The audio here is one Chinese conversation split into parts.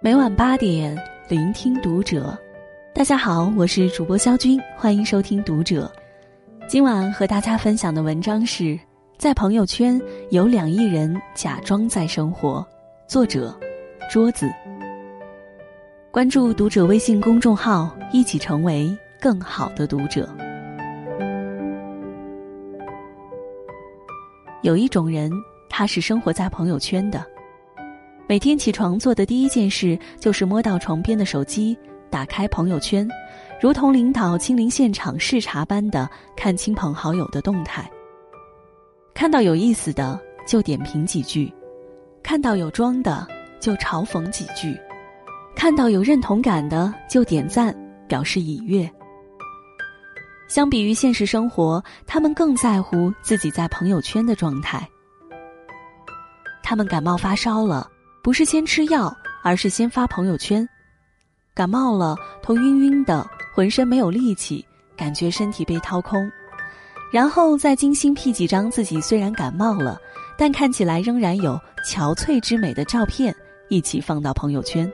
每晚八点，聆听读者。大家好，我是主播肖军，欢迎收听读者。今晚和大家分享的文章是：在朋友圈有两亿人假装在生活。作者：桌子。关注读者微信公众号，一起成为更好的读者。有一种人，他是生活在朋友圈的。每天起床做的第一件事就是摸到床边的手机，打开朋友圈，如同领导亲临现场视察般的看亲朋好友的动态。看到有意思的就点评几句，看到有装的就嘲讽几句，看到有认同感的就点赞表示已阅。相比于现实生活，他们更在乎自己在朋友圈的状态。他们感冒发烧了，不是先吃药，而是先发朋友圈。感冒了，头晕晕的，浑身没有力气，感觉身体被掏空，然后再精心 P 几张自己虽然感冒了，但看起来仍然有憔悴之美的照片，一起放到朋友圈。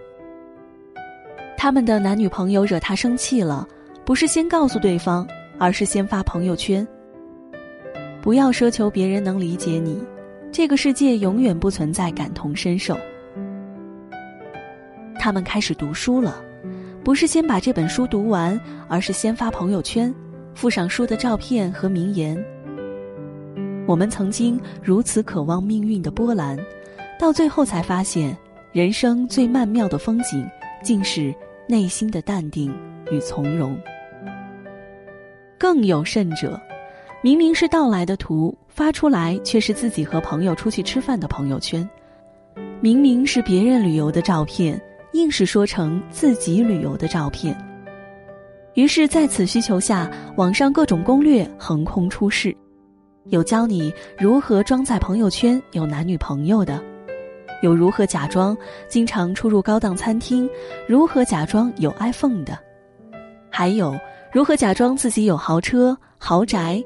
他们的男女朋友惹他生气了，不是先告诉对方。而是先发朋友圈。不要奢求别人能理解你，这个世界永远不存在感同身受。他们开始读书了，不是先把这本书读完，而是先发朋友圈，附上书的照片和名言。我们曾经如此渴望命运的波澜，到最后才发现，人生最曼妙的风景，竟是内心的淡定与从容。更有甚者，明明是盗来的图发出来，却是自己和朋友出去吃饭的朋友圈；明明是别人旅游的照片，硬是说成自己旅游的照片。于是，在此需求下，网上各种攻略横空出世，有教你如何装在朋友圈有男女朋友的，有如何假装经常出入高档餐厅，如何假装有 iPhone 的，还有。如何假装自己有豪车豪宅？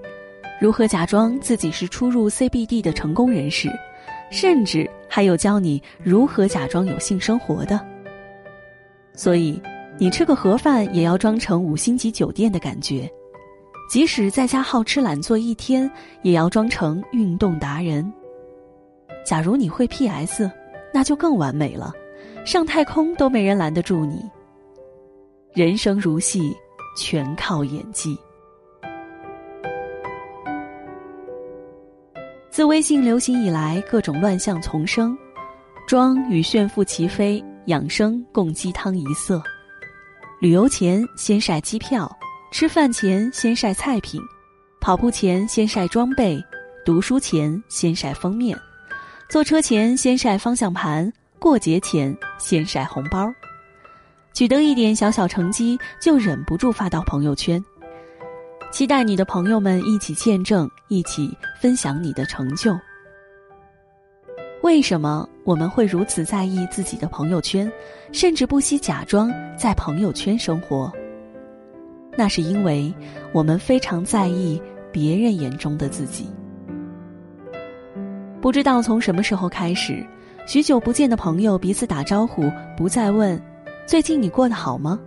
如何假装自己是出入 CBD 的成功人士？甚至还有教你如何假装有性生活的。所以，你吃个盒饭也要装成五星级酒店的感觉；即使在家好吃懒做一天，也要装成运动达人。假如你会 PS，那就更完美了，上太空都没人拦得住你。人生如戏。全靠演技。自微信流行以来，各种乱象丛生，装与炫富齐飞，养生共鸡汤一色。旅游前先晒机票，吃饭前先晒菜品，跑步前先晒装备，读书前先晒封面，坐车前先晒方向盘，过节前先晒红包。取得一点小小成绩，就忍不住发到朋友圈，期待你的朋友们一起见证，一起分享你的成就。为什么我们会如此在意自己的朋友圈，甚至不惜假装在朋友圈生活？那是因为我们非常在意别人眼中的自己。不知道从什么时候开始，许久不见的朋友彼此打招呼，不再问。最近你过得好吗？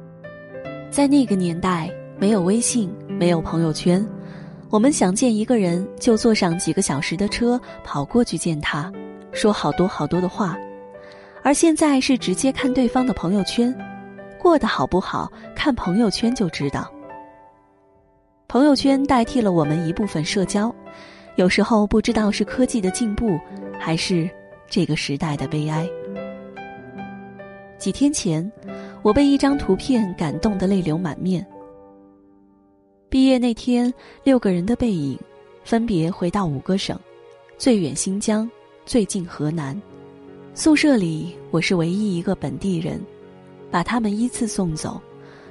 在那个年代，没有微信，没有朋友圈，我们想见一个人，就坐上几个小时的车跑过去见他，说好多好多的话。而现在是直接看对方的朋友圈，过得好不好，看朋友圈就知道。朋友圈代替了我们一部分社交，有时候不知道是科技的进步，还是这个时代的悲哀。几天前，我被一张图片感动得泪流满面。毕业那天，六个人的背影，分别回到五个省，最远新疆，最近河南。宿舍里，我是唯一一个本地人，把他们依次送走。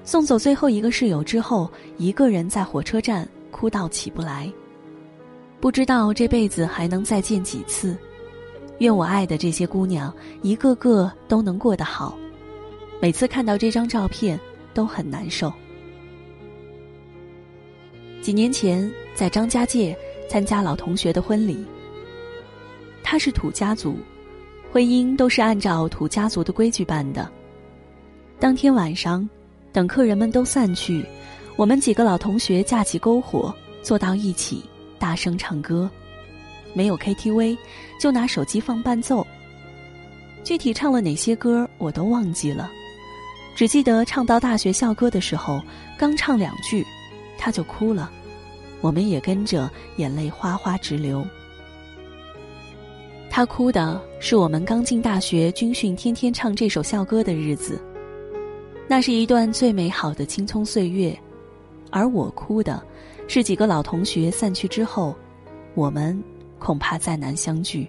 送走最后一个室友之后，一个人在火车站哭到起不来。不知道这辈子还能再见几次。愿我爱的这些姑娘一个个都能过得好。每次看到这张照片都很难受。几年前在张家界参加老同学的婚礼，他是土家族，婚姻都是按照土家族的规矩办的。当天晚上，等客人们都散去，我们几个老同学架起篝火，坐到一起，大声唱歌。没有 KTV，就拿手机放伴奏。具体唱了哪些歌，我都忘记了，只记得唱到大学校歌的时候，刚唱两句，他就哭了，我们也跟着眼泪哗哗直流。他哭的是我们刚进大学军训，天天唱这首校歌的日子，那是一段最美好的青葱岁月，而我哭的，是几个老同学散去之后，我们。恐怕再难相聚。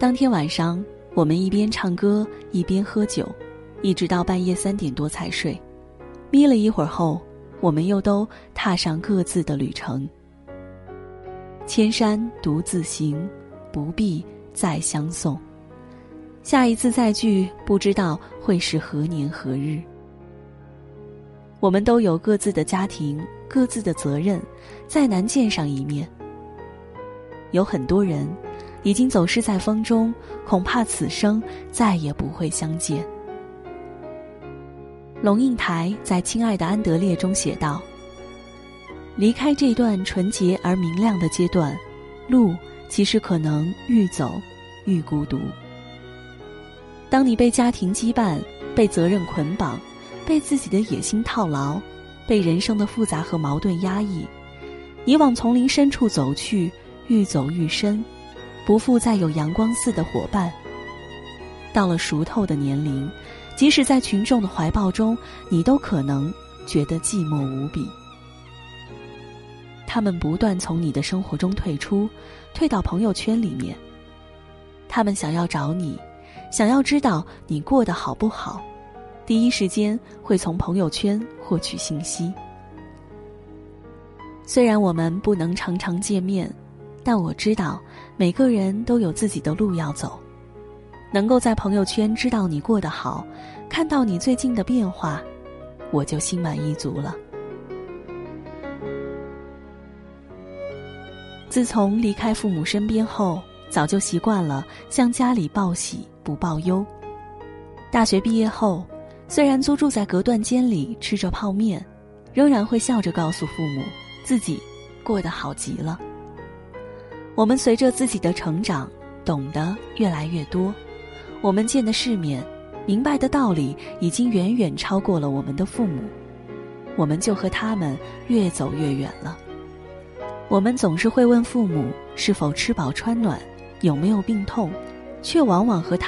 当天晚上，我们一边唱歌一边喝酒，一直到半夜三点多才睡。眯了一会儿后，我们又都踏上各自的旅程。千山独自行，不必再相送。下一次再聚，不知道会是何年何日。我们都有各自的家庭，各自的责任，再难见上一面。有很多人已经走失在风中，恐怕此生再也不会相见。龙应台在《亲爱的安德烈》中写道：“离开这段纯洁而明亮的阶段，路其实可能愈走愈孤独。当你被家庭羁绊、被责任捆绑、被自己的野心套牢、被人生的复杂和矛盾压抑，你往丛林深处走去。”愈走愈深，不复再有阳光似的伙伴。到了熟透的年龄，即使在群众的怀抱中，你都可能觉得寂寞无比。他们不断从你的生活中退出，退到朋友圈里面。他们想要找你，想要知道你过得好不好，第一时间会从朋友圈获取信息。虽然我们不能常常见面。但我知道，每个人都有自己的路要走。能够在朋友圈知道你过得好，看到你最近的变化，我就心满意足了。自从离开父母身边后，早就习惯了向家里报喜不报忧。大学毕业后，虽然租住在隔断间里吃着泡面，仍然会笑着告诉父母，自己过得好极了。我们随着自己的成长，懂得越来越多，我们见的世面，明白的道理，已经远远超过了我们的父母，我们就和他们越走越远了。我们总是会问父母是否吃饱穿暖，有没有病痛，却往往和他。